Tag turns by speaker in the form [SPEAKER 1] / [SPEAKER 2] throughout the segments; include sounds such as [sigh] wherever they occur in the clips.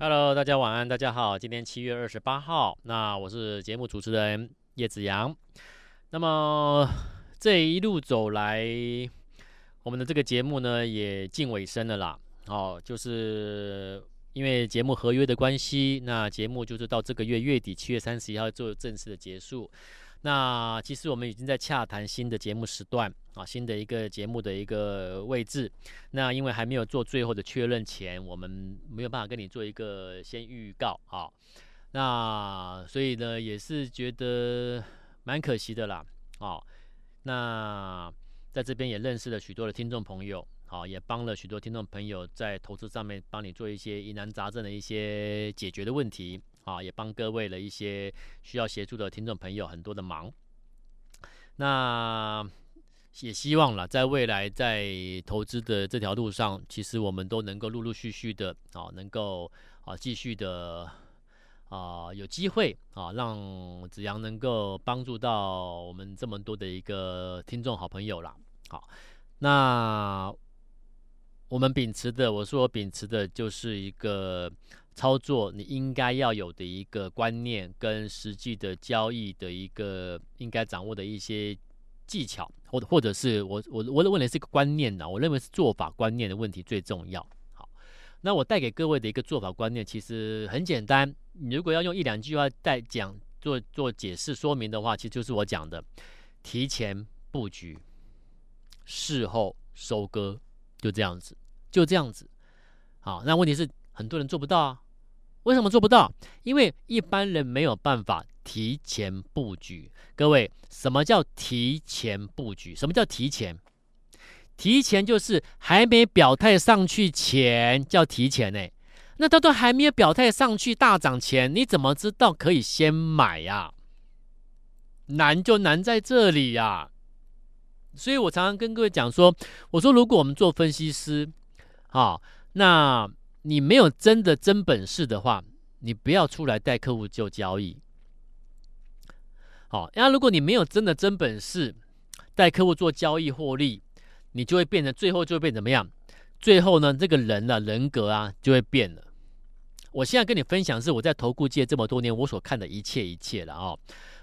[SPEAKER 1] Hello，大家晚安，大家好，今天七月二十八号，那我是节目主持人叶子阳。那么这一路走来，我们的这个节目呢也近尾声了啦。哦，就是因为节目合约的关系，那节目就是到这个月月底七月三十一号做正式的结束。那其实我们已经在洽谈新的节目时段啊，新的一个节目的一个位置。那因为还没有做最后的确认前，我们没有办法跟你做一个先预告啊。那所以呢，也是觉得蛮可惜的啦。啊，那在这边也认识了许多的听众朋友，好，也帮了许多听众朋友在投资上面帮你做一些疑难杂症的一些解决的问题。啊，也帮各位了一些需要协助的听众朋友很多的忙。那也希望了，在未来在投资的这条路上，其实我们都能够陆陆续续的啊，能够啊继续的啊有机会啊，让子阳能够帮助到我们这么多的一个听众好朋友了。好，那我们秉持的，我说我秉持的就是一个。操作你应该要有的一个观念，跟实际的交易的一个应该掌握的一些技巧，或者或者是我我我的问题是一个观念呢，我认为是做法观念的问题最重要。好，那我带给各位的一个做法观念其实很简单，你如果要用一两句话带讲做做解释说明的话，其实就是我讲的提前布局，事后收割，就这样子，就这样子。好，那问题是很多人做不到啊。为什么做不到？因为一般人没有办法提前布局。各位，什么叫提前布局？什么叫提前？提前就是还没表态上去前叫提前呢。那他都还没有表态上去大涨前，你怎么知道可以先买呀？难就难在这里呀。所以我常常跟各位讲说，我说如果我们做分析师，好，那。你没有真的真本事的话，你不要出来带客户做交易。好，那如果你没有真的真本事带客户做交易获利，你就会变成最后就会变怎么样？最后呢，这个人呢、啊、人格啊就会变了。我现在跟你分享是我在投顾界这么多年我所看的一切一切了哦。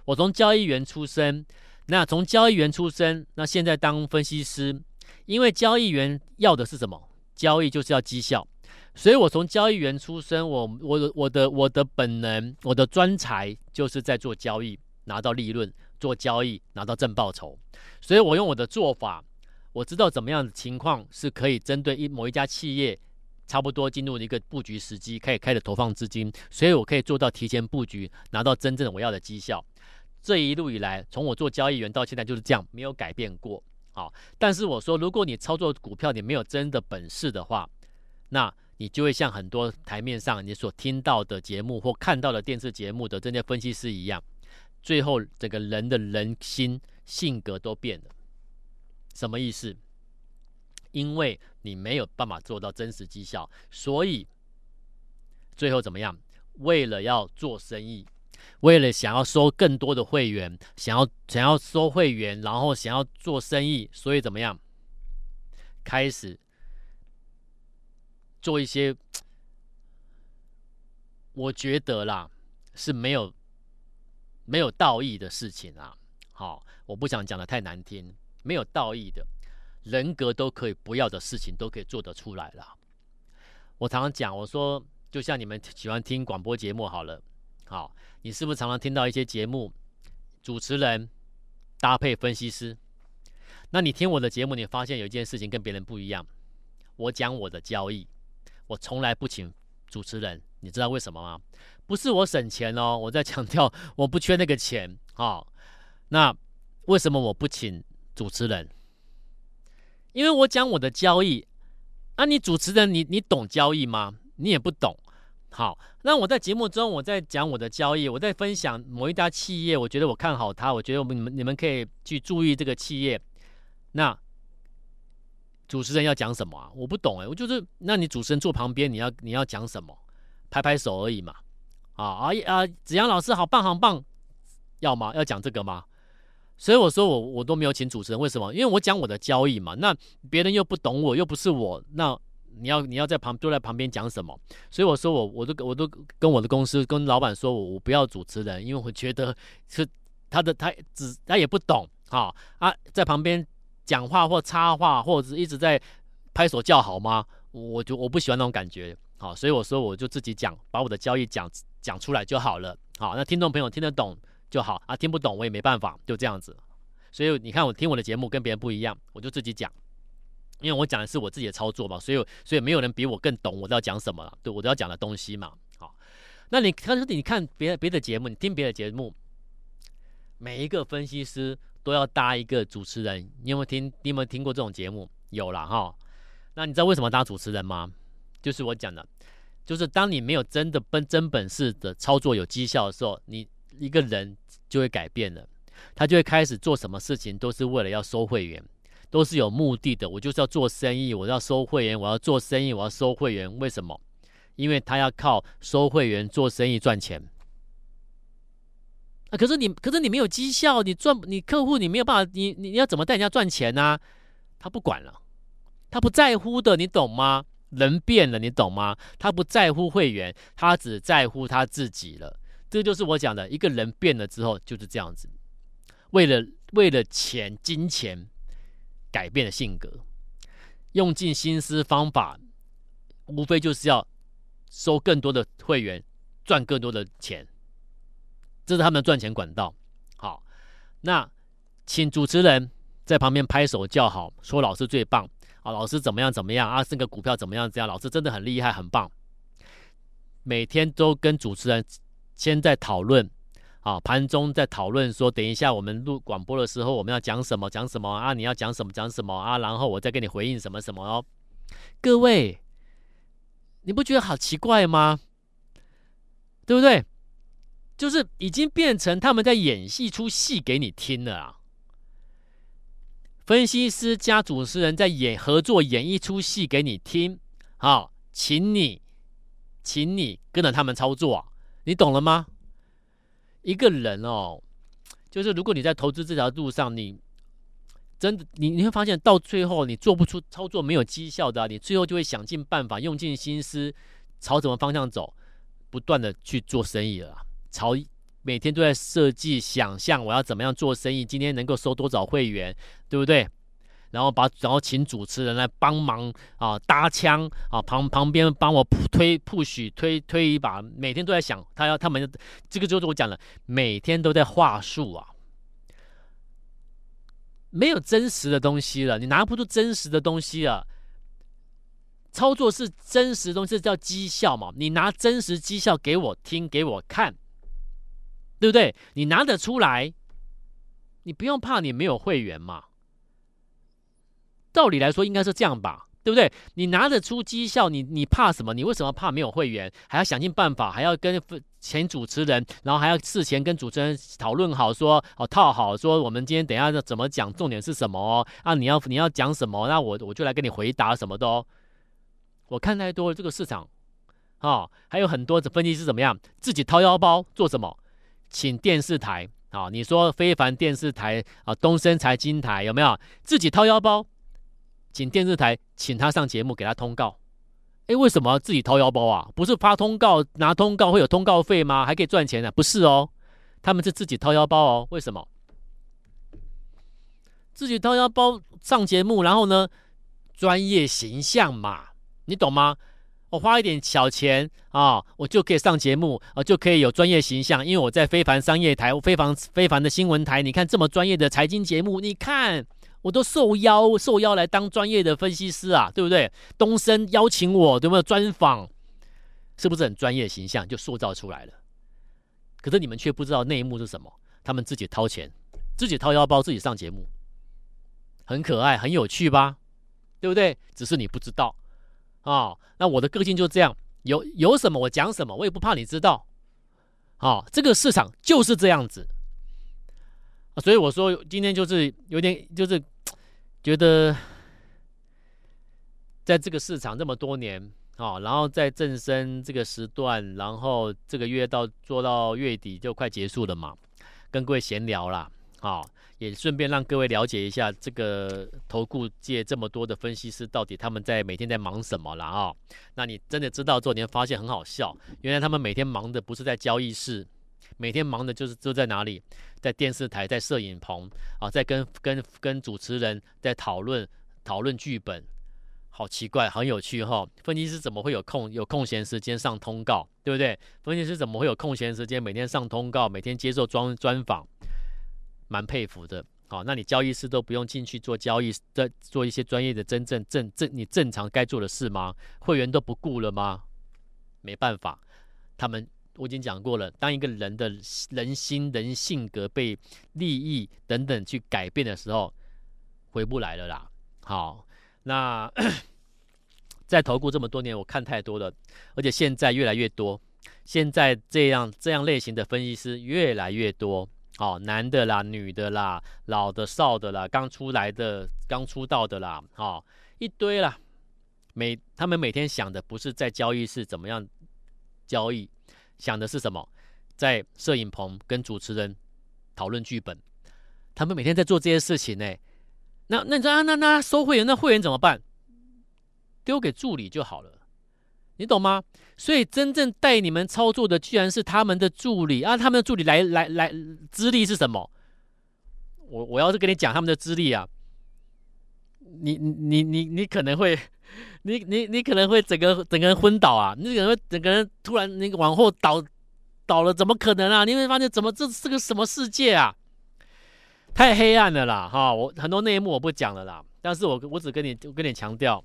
[SPEAKER 1] 我从交易员出身，那从交易员出身，那现在当分析师，因为交易员要的是什么？交易就是要绩效。所以，我从交易员出身，我我我的我的本能，我的专才就是在做交易，拿到利润，做交易拿到正报酬。所以我用我的做法，我知道怎么样的情况是可以针对一某一家企业，差不多进入一个布局时机，可以开始投放资金，所以我可以做到提前布局，拿到真正我要的绩效。这一路以来，从我做交易员到现在就是这样，没有改变过。好，但是我说，如果你操作股票，你没有真的本事的话，那你就会像很多台面上你所听到的节目或看到的电视节目的这些分析师一样，最后整个人的人心性格都变了。什么意思？因为你没有办法做到真实绩效，所以最后怎么样？为了要做生意，为了想要收更多的会员，想要想要收会员，然后想要做生意，所以怎么样？开始。做一些，我觉得啦是没有没有道义的事情啊。好，我不想讲的太难听，没有道义的人格都可以不要的事情都可以做得出来了。我常常讲，我说就像你们喜欢听广播节目好了，好，你是不是常常听到一些节目主持人搭配分析师？那你听我的节目，你发现有一件事情跟别人不一样，我讲我的交易。我从来不请主持人，你知道为什么吗？不是我省钱哦，我在强调我不缺那个钱啊、哦。那为什么我不请主持人？因为我讲我的交易。那、啊、你主持人你，你你懂交易吗？你也不懂。好，那我在节目中我在讲我的交易，我在分享某一家企业，我觉得我看好它，我觉得我们你们你们可以去注意这个企业。那。主持人要讲什么啊？我不懂哎、我就是，那你主持人坐旁边，你要你要讲什么？拍拍手而已嘛。啊啊啊！子阳老师好棒好棒，要吗？要讲这个吗？所以我说我我都没有请主持人，为什么？因为我讲我的交易嘛。那别人又不懂我，又不是我，那你要你要在旁坐在旁边讲什么？所以我说我我都我都跟我的公司跟老板说我我不要主持人，因为我觉得是他的他只他也不懂啊啊，在旁边讲话或插话或者是一直在拍手叫好吗？我就我不喜欢那种感觉，好，所以我说我就自己讲，把我的交易讲讲出来就好了，好，那听众朋友听得懂就好啊，听不懂我也没办法，就这样子。所以你看我听我的节目跟别人不一样，我就自己讲。因为我讲的是我自己的操作嘛，所以所以没有人比我更懂我都要讲什么了，对我都要讲的东西嘛。好，那你他说你看别别的节目，你听别的节目，每一个分析师都要搭一个主持人。你有没有听？你有没有听过这种节目？有了哈。那你知道为什么搭主持人吗？就是我讲的，就是当你没有真的本真本事的操作有绩效的时候，你一个人就会改变了，他就会开始做什么事情都是为了要收会员。都是有目的的，我就是要做生意，我要收会员，我要做生意，我要收会员。为什么？因为他要靠收会员做生意赚钱。可是你，可是你没有绩效，你赚你客户，你没有办法，你你你要怎么带人家赚钱呢？他不管了，他不在乎的，你懂吗？人变了，你懂吗？他不在乎会员，他只在乎他自己了。这就是我讲的，一个人变了之后就是这样子，为了为了钱，金钱。改变了性格，用尽心思方法，无非就是要收更多的会员，赚更多的钱，这是他们的赚钱管道。好，那请主持人在旁边拍手叫好，说老师最棒啊，老师怎么样怎么样啊，这个股票怎么样这样，老师真的很厉害很棒。每天都跟主持人先在讨论。啊，盘中在讨论说，等一下我们录广播的时候，我们要讲什么？讲什么啊？你要讲什么？讲什么啊？然后我再给你回应什么什么哦。各位，你不觉得好奇怪吗？对不对？就是已经变成他们在演戏出戏给你听了啊。分析师加主持人在演合作演一出戏给你听，好，请你，请你跟着他们操作，你懂了吗？一个人哦，就是如果你在投资这条路上，你真的你你会发现到最后你做不出操作没有绩效的，你最后就会想尽办法，用尽心思朝什么方向走，不断的去做生意了，朝每天都在设计想象我要怎么样做生意，今天能够收多少会员，对不对？然后把，然后请主持人来帮忙啊，搭腔啊，旁旁边帮我推 push 推推一把，每天都在想他要他们，这个就是我讲的，每天都在话术啊，没有真实的东西了，你拿不出真实的东西了。操作是真实的东西，这叫绩效嘛？你拿真实绩效给我听，给我看，对不对？你拿得出来，你不用怕你没有会员嘛。道理来说应该是这样吧，对不对？你拿得出绩效，你你怕什么？你为什么怕没有会员？还要想尽办法，还要跟前主持人，然后还要事前跟主持人讨论好说，哦套好，说我们今天等一下怎么讲，重点是什么哦？啊，你要你要讲什么？那我我就来跟你回答什么的哦。我看太多了这个市场，啊、哦，还有很多的分析师怎么样，自己掏腰包做什么？请电视台啊、你说非凡电视台啊，东森财经台有没有自己掏腰包？请电视台请他上节目，给他通告。哎，为什么自己掏腰包啊？不是发通告拿通告会有通告费吗？还可以赚钱呢？不是哦，他们是自己掏腰包哦。为什么？自己掏腰包上节目，然后呢，专业形象嘛，你懂吗？我花一点小钱啊，我就可以上节目啊，就可以有专业形象，因为我在非凡商业台、非凡非凡的新闻台，你看这么专业的财经节目，你看。我都受邀受邀来当专业的分析师啊，对不对？东升邀请我，有没有专访？是不是很专业形象就塑造出来了？可是你们却不知道内幕是什么？他们自己掏钱，自己掏腰包，自己上节目，很可爱，很有趣吧？对不对？只是你不知道啊、哦。那我的个性就这样，有有什么我讲什么，我也不怕你知道。好、哦，这个市场就是这样子。所以我说今天就是有点就是。[tsk] 觉得在这个市场这么多年啊，然后在正声这个时段，然后这个月到做到月底就快结束了嘛，跟各位闲聊啦，啊、也顺便让各位了解一下这个投顾界这么多的分析师到底他们在每天在忙什么了啊、那你真的知道之后，你会发现很好笑，原来他们每天忙的不是在交易室，每天忙的就是就在哪里，在电视台，在摄影棚啊，在跟跟跟主持人在讨论讨论剧本。好奇怪，很有趣哈、分析师怎么会有空有空闲时间上通告，对不对？分析师怎么会有空闲时间每天上通告，每天接受专专访，蛮佩服的。好、那你交易师都不用进去做交易，在做一些专业的真正正正你正常该做的事吗？会员都不顾了吗？没办法，他们我已经讲过了，当一个人的人心、人性格被利益等等去改变的时候，回不来了啦。好。那 [clears throat] 在投顾这么多年，我看太多了，而且现在越来越多。现在这样这样类型的分析师越来越多，哦，男的啦，女的啦，老的少的啦，刚出来的，刚出道的啦，哦，一堆啦。每他们每天想的不是在交易室怎么样交易，想的是什么？在摄影棚跟主持人讨论剧本。他们每天在做这些事情呢。那那你说啊，那那收会员，那会员怎么办？丢给助理就好了，你懂吗？所以真正带你们操作的，居然是他们的助理啊！他们的助理来来来，资历是什么？我我要是跟你讲他们的资历啊，你你你你可能会，你你你可能会整个整个人昏倒啊！你可能会整个人突然那个往后倒倒了，怎么可能啊？你会发现怎么这是个什么世界啊？太黑暗了啦，哈！我很多内幕我不讲了啦，但是我我只跟你我跟你强调，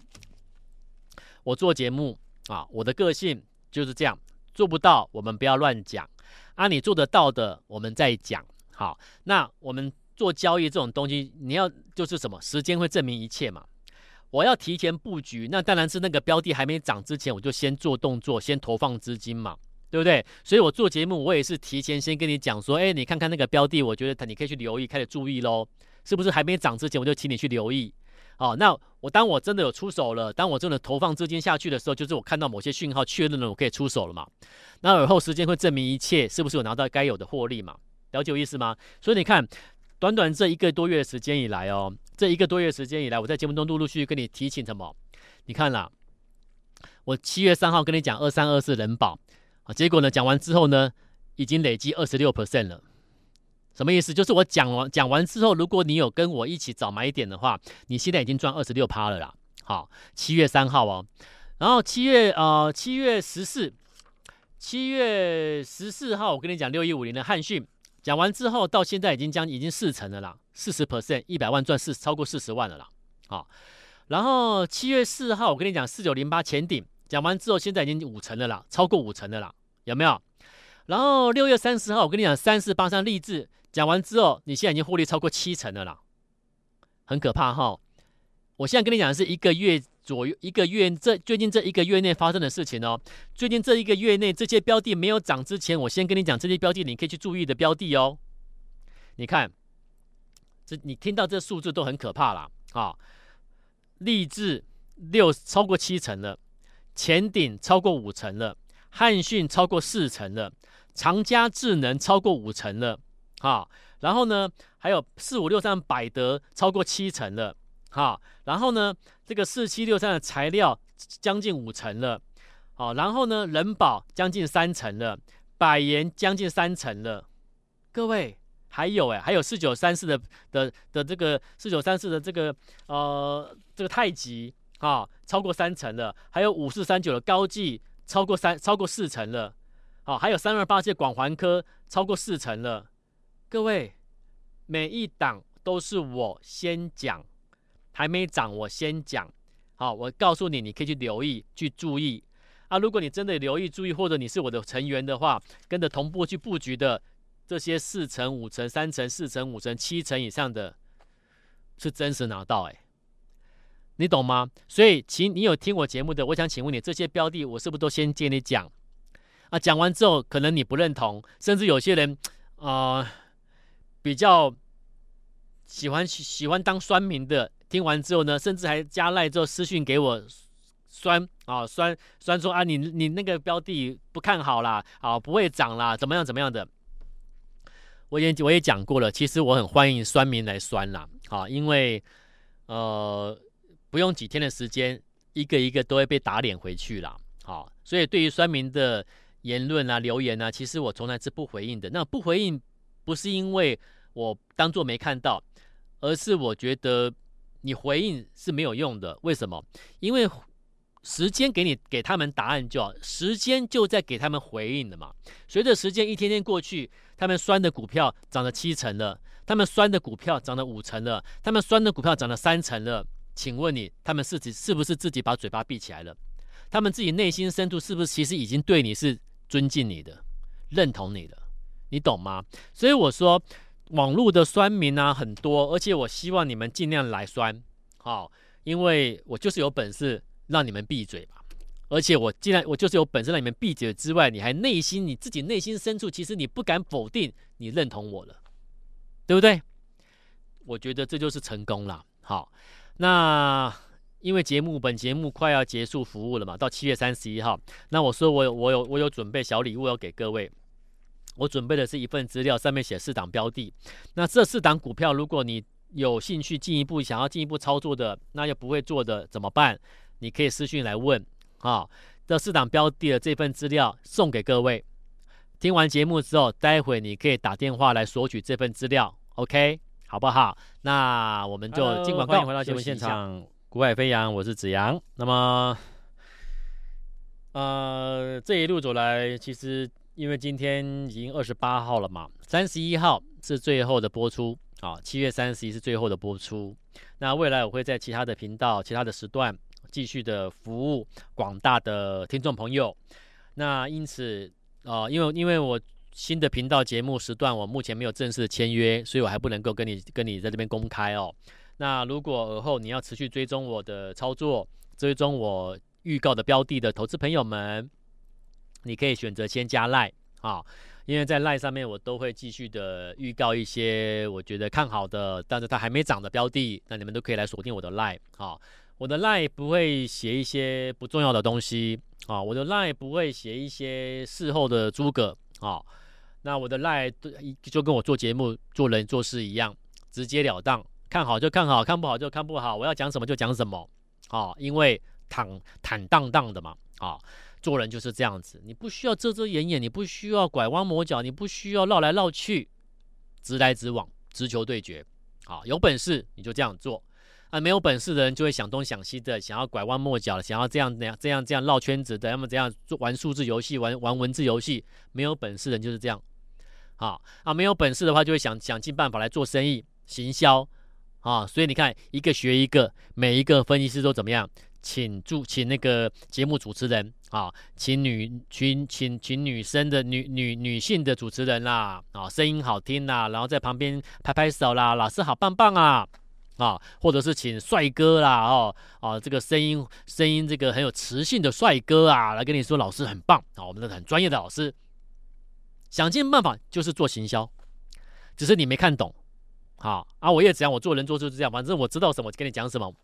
[SPEAKER 1] 我做节目啊，我的个性就是这样，做不到我们不要乱讲，啊，你做得到的我们再讲。好，那我们做交易这种东西，你要就是什么？时间会证明一切嘛。我要提前布局，那当然是那个标的还没涨之前，我就先做动作，先投放资金嘛。对不对？所以我做节目，我也是提前先跟你讲说，哎，你看看那个标的，我觉得你可以去留意，开始注意喽。是不是还没涨之前，我就请你去留意？哦，那我当我真的有出手了，当我真的投放资金下去的时候，就是我看到某些讯号确认了，我可以出手了嘛？那而后时间会证明一切，是不是有拿到该有的获利嘛？了解我意思吗？所以你看，短短这一个多月时间以来哦，这一个多月时间以来，我在节目中陆陆续续跟你提醒什么？你看啦，我七月三号跟你讲二三二四人保啊。结果呢？讲完之后呢，已经累积二十六 percent 了。什么意思？就是我讲完讲完之后，如果你有跟我一起找买点的话，你现在已经赚二十六趴了啦。好，七月三号哦，然后七月呃七月十四，七月十四号，我跟你讲六一五零的汉讯，讲完之后到现在已经将已经四成了啦，四十 percent，一百万赚四超过四十万了啦。好，然后七月四号，我跟你讲四九零八前顶，讲完之后现在已经五成了啦，超过五成了啦。有没有？然后六月三十号，我跟你讲，三四八三励志讲完之后，你现在已经获利超过七成了啦，很可怕哈！我现在跟你讲的是一个月左右，一个月这最近这一个月内发生的事情哦。最近这一个月内，这些标的没有涨之前，我先跟你讲这些标的，你可以去注意的标的哦。你看，这你听到这数字都很可怕啦。啊！励志六超过七成了，前顶超过五成了。汉讯超过四成了，长佳智能超过五成了，哈，然后呢，还有四五六三百德超过七成了，哈，然后呢，这个四七六三的材料将近五成了，好，然后呢，人保将近三成了，百元将近三成了，各位还有哎，还有四九三四的的的这个四九三四的这个呃这个太极啊，超过三成了，还有五四三九的高技。超过三，超过四成了，好，还有三二八七广环科超过四成了。各位，每一档都是我先讲，还没涨我先讲。好，我告诉你，你可以去留意，去注意啊。如果你真的留意注意，或者你是我的成员的话，跟着同步去布局的这些四成、五成、三成、四成、五成、七成以上的，是真实拿到哎、你懂吗？所以，请你有听我节目的，我想请问你，这些标的我是不是都先接你讲？啊，讲完之后，可能你不认同，甚至有些人啊、比较喜欢喜欢当酸民的，听完之后呢，甚至还加赖之后私讯给我酸啊酸酸说啊，你你那个标的不看好啦，啊，不会涨啦，怎么样怎么样的？我也我也讲过了，其实我很欢迎酸民来酸啦，好，因为呃不用几天的时间，一个一个都会被打脸回去啦。好，所以对于酸民的言论啊、留言啊，其实我从来是不回应的。那不回应不是因为我当作没看到，而是我觉得你回应是没有用的。为什么？因为时间给你给他们答案就好，时间就在给他们回应的嘛。随着时间一天天过去。他们酸的股票涨了七成了，他们酸的股票涨了五成了，他们酸的股票涨了三成了。请问你，他们自己是不是自己把嘴巴闭起来了？他们自己内心深处是不是其实已经对你是尊敬你的、认同你的？你懂吗？所以我说，网络的酸民啊很多，而且我希望你们尽量来酸，好，因为我就是有本事让你们闭嘴吧。而且我既然我就是有本事让你们闭嘴之外，你还内心你自己内心深处，其实你不敢否定你认同我了，对不对？我觉得这就是成功了。好，那因为节目本节目快要结束服务了嘛，到七月三十一号，那我说我有我有我有准备小礼物要给各位，我准备的是一份资料，上面写四档标的。那这四档股票，如果你有兴趣进一步想要进一步操作的，那又不会做的怎么办？你可以私讯来问。啊，这四档标的的这份资料送给各位。听完节目之后，待会你可以打电话来索取这份资料，OK，好不好？那我们就进广告，欢迎回到节目现场。股海飞扬，我是子阳。那么，呃，这一路走来，其实因为今天已经二十八号了嘛，三十一号是最后的播出啊，七月三十一是最后的播出。那未来我会在其他的频道、其他的时段。继续的服务广大的听众朋友，那因此啊、因为因为我新的频道节目时段，我目前没有正式的签约，所以我还不能够跟你跟你在这边公开哦。那如果而后你要持续追踪我的操作，追踪我预告的标的的投资朋友们，你可以选择先加赖啊，因为在赖上面我都会继续的预告一些我觉得看好的，但是它还没涨的标的，那你们都可以来锁定我的赖啊。我的赖不会写一些不重要的东西啊，我的赖不会写一些事后的诸葛啊。那我的赖就跟我做节目、做人、做事一样，直截了当，看好就看好，看不好就看不好，我要讲什么就讲什么啊，因为坦坦荡荡的嘛啊，做人就是这样子，你不需要遮遮掩掩，你不需要拐弯抹角，你不需要绕来绕去，直来直往，直球对决啊，有本事你就这样做。啊，没有本事的人就会想东想西的，想要拐弯抹角的，想要这样那样这样这样绕圈子的，要么这样做玩数字游戏，玩玩文字游戏。没有本事的人就是这样。好啊，没有本事的话就会想想尽办法来做生意、行销啊。所以你看，一个学一个，每一个分析师都怎么样？请助请那个节目主持人啊，请女请请请女生的女女女性的主持人啦，啊，声音好听啦，然后在旁边拍拍手啦，老师好棒棒啊。啊，或者是请帅哥啦，哦，啊，这个声音声音这个很有磁性的帅哥啊，来跟你说老师很棒啊，我们的很专业的老师，想尽办法就是做行销，只是你没看懂，好啊，我也这样，我做人做事就这样，反正我知道什么，跟你讲什么。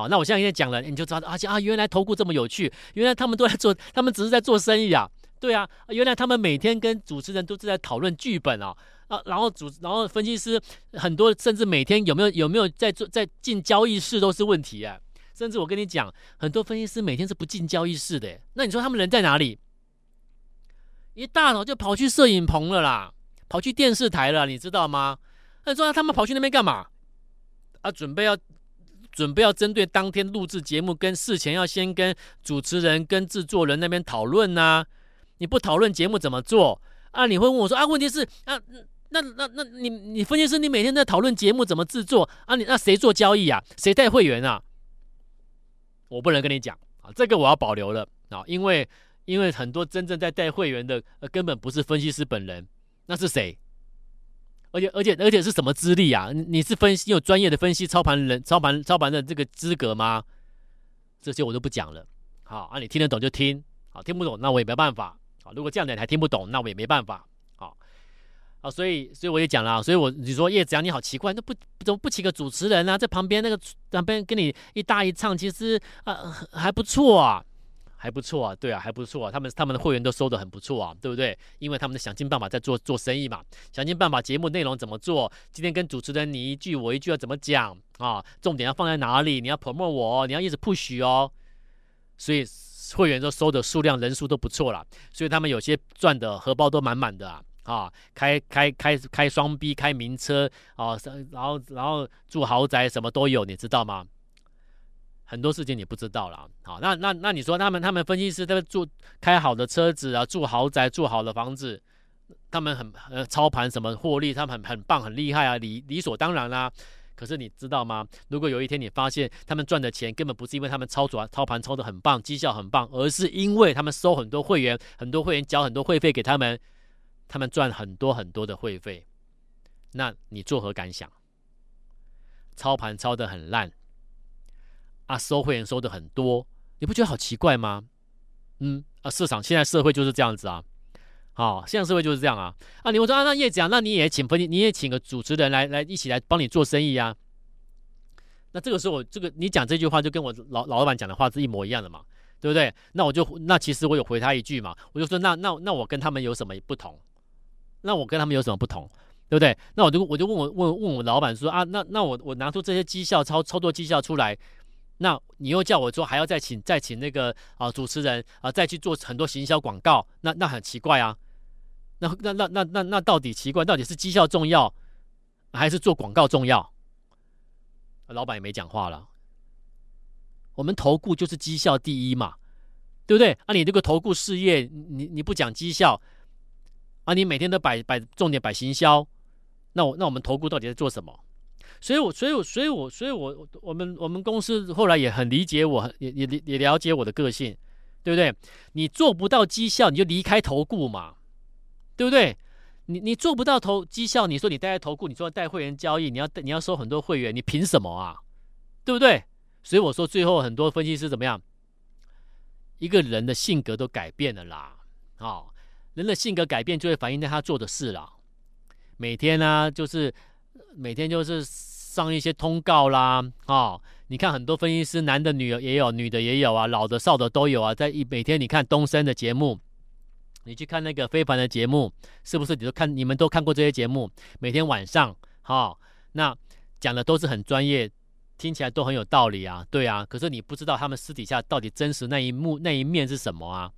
[SPEAKER 1] 好，那我现在跟你讲了，你就知道啊啊，原来投顾这么有趣，原来他们都在做，他们只是在做生意啊，对啊，原来他们每天跟主持人都是在讨论剧本啊。啊，然后主，然后分析师很多，甚至每天有没有有没有在做在进交易室都是问题啊。甚至我跟你讲，很多分析师每天是不进交易室的。那你说他们人在哪里？一大早就跑去摄影棚了啦，跑去电视台了，你知道吗？那你说他们跑去那边干嘛？啊，准备要准备要针对当天录制节目，跟事前要先跟主持人跟制作人那边讨论呐。你不讨论节目怎么做啊？你会问我说啊，问题是啊。那那那你你分析师，你每天在讨论节目怎么制作啊？你那谁做交易啊？谁带会员啊？我不能跟你讲啊，这个我要保留了啊，因为因为很多真正在带会员的，呃，根本不是分析师本人，那是谁？而且而且而且是什么资历啊？你是分析有专业的分析操盘人操盘操盘的这个资格吗？这些我都不讲了。好啊，你听得懂就听，好，听不懂那我也没办法。好，如果这样的你还听不懂，那我也没办法。好啊，所以，所以我也讲了，所以我你说叶子阳你好奇怪，那不怎么不请个主持人啊，在旁边那个旁边跟你一搭一唱，其实啊还不错啊，还不错啊，对啊，还不错啊，他们他们的会员都收得很不错啊，对不对？因为他们想尽办法在做做生意嘛，想尽办法节目内容怎么做，今天跟主持人你一句我一句要怎么讲啊？重点要放在哪里？你要 promote 我，你要一直 push 哦，所以会员都收的数量人数都不错了，所以他们有些赚的荷包都满满的啊，啊，开开开开双 B 开名车啊，然后然后住豪宅什么都有，你知道吗？很多事情你不知道了，好，那那那你说他们他们分析师他们住开好的车子啊，住豪宅住好的房子，他们很呃操盘什么获利，他们很很棒很厉害啊，理理所当然啦、啊。可是你知道吗？如果有一天你发现他们赚的钱根本不是因为他们操作操盘操得很棒，绩效很棒，而是因为他们收很多会员，很多会员缴很多会费给他们，他们赚很多很多的会费，那你作何感想？操盘操得很烂。啊，收会员收的很多，你不觉得好奇怪吗？嗯，啊，市场现在社会就是这样子啊，好、现在社会就是这样啊。啊，你我说啊，那叶子啊，那你也请朋，你也请个主持人来来一起来帮你做生意啊。那这个时候，这个你讲这句话就跟我老老板讲的话是一模一样的嘛，对不对？那我就那其实我有回他一句嘛，我就说那那那我跟他们有什么不同？那我跟他们有什么不同？对不对？那我就我就问我问问我老板说啊，那那我我拿出这些绩效操操作绩效出来。那你又叫我说还要再请再请那个啊主持人啊再去做很多行销广告，那那很奇怪啊。那那那那那那到底奇怪，到底是绩效重要还是做广告重要？老板也没讲话了。我们投顾就是绩效第一嘛，对不对？啊，你这个投顾事业，你你不讲绩效啊，你每天都摆摆重点摆行销，那我那我们投顾到底在做什么？所以我，所以我，所以我，所以我，我们我们公司后来也很理解我，也也也了解我的个性，对不对？你做不到绩效，你就离开投顾嘛，对不对？你你做不到投绩效，你说你待在投顾，你说带会员交易，你要你要收很多会员，你凭什么啊？对不对？所以我说，最后很多分析师怎么样？一个人的性格都改变了啦，啊、哦，人的性格改变就会反映在他做的事了。每天呢、就是每天就是。上一些通告啦，啊、哦，你看很多分析师，男的、女的也有，女的也有啊，老的、少的都有啊。在一每天你看东森的节目，你去看那个非凡的节目，是不是？你都看，你们都看过这些节目？每天晚上，哈、那讲的都是很专业，听起来都很有道理啊，对啊。可是你不知道他们私底下到底真实那一幕那一面是什么啊，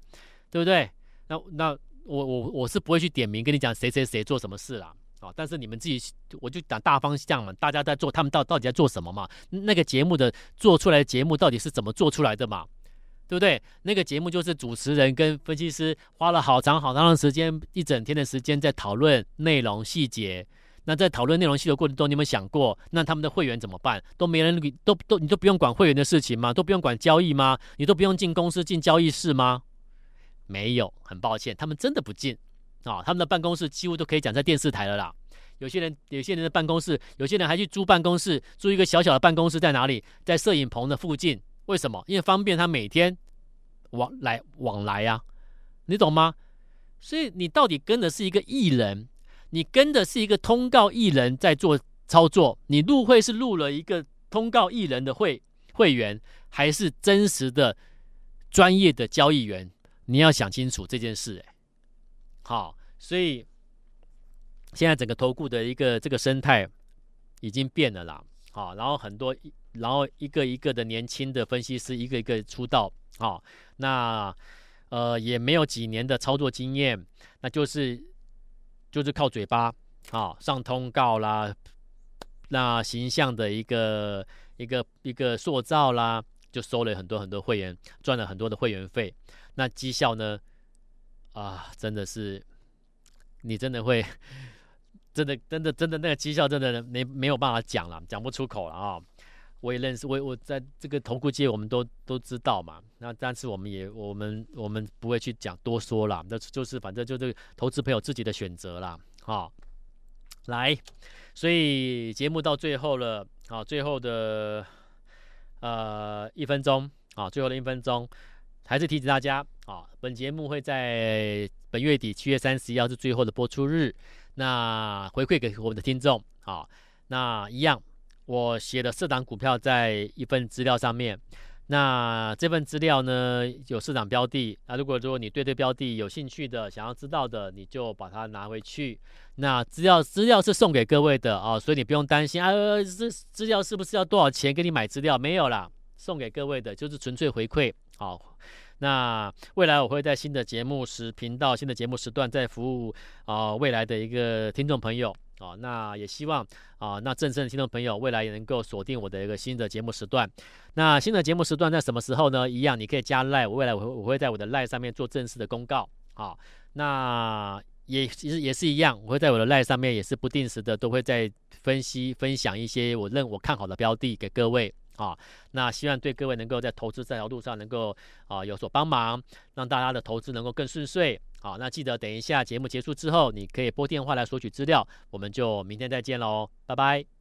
[SPEAKER 1] 对不对？那那我我我是不会去点名跟你讲谁谁谁做什么事啦。啊！但是你们自己，我就讲大方向嘛，大家在做，他们到到底在做什么嘛？那个节目的做出来的节目到底是怎么做出来的嘛？对不对？那个节目就是主持人跟分析师花了好长好长的时间，一整天的时间在讨论内容细节。那在讨论内容细节的过程中，你有没有想过，那他们的会员怎么办？都没人，都都你都不用管会员的事情吗？都不用管交易吗？你都不用进公司进交易室吗？没有，很抱歉，他们真的不进。啊、他们的办公室几乎都可以讲在电视台了啦。有些人，有些人的办公室，有些人还去租办公室，租一个小小的办公室在哪里？在摄影棚的附近。为什么？因为方便他每天往来往来呀、啊，你懂吗？所以你到底跟的是一个艺人，你跟的是一个通告艺人在做操作，你入会是入了一个通告艺人的会会员，还是真实的专业的交易员？你要想清楚这件事、欸。好，所以现在整个投顾的一个这个生态已经变了啦。好，然后很多，然后一个一个的年轻的分析师一个一个出道。好，那呃也没有几年的操作经验，那就是就是靠嘴巴，好上通告啦，那形象的一个一个一个塑造啦，就收了很多很多会员，赚了很多的会员费。那绩效呢？啊，真的是，你真的会，[laughs] 真的真的真的那个绩效真的没没有办法讲了，讲不出口了啊！我也认识，我我在这个投顾界，我们都都知道嘛。那但是我们也我们我们不会去讲多说了，那就是反正就是投资朋友自己的选择了啊。来，所以节目到最后了啊，最后的呃一分钟啊，最后的一分钟。还是提醒大家好，本节目会在本月底七月三十一号是最后的播出日。那回馈给我们的听众啊，那一样，我写的四档股票在一份资料上面。那这份资料呢，有市场标的。那如果说你对这标的有兴趣的，想要知道的，你就把它拿回去。那资料资料是送给各位的啊，所以你不用担心啊，这资料是不是要多少钱给你买资料？没有啦，送给各位的就是纯粹回馈。好，那未来我会在新的节目时频道、新的节目时段再服务啊未来的一个听众朋友。啊，那也希望啊，那正正的听众朋友未来也能够锁定我的一个新的节目时段。那新的节目时段在什么时候呢？一样，你可以加 Line，我未来我会我会在我的 Line 上面做正式的公告。啊，那也其实也是一样，我会在我的 Line 上面也是不定时的都会在分析分享一些我认我看好的标的给各位。啊，那希望对各位能够在投资这条路上能够啊有所帮忙，让大家的投资能够更顺遂。好，那记得等一下节目结束之后，你可以拨电话来索取资料。我们就明天再见喽，拜拜。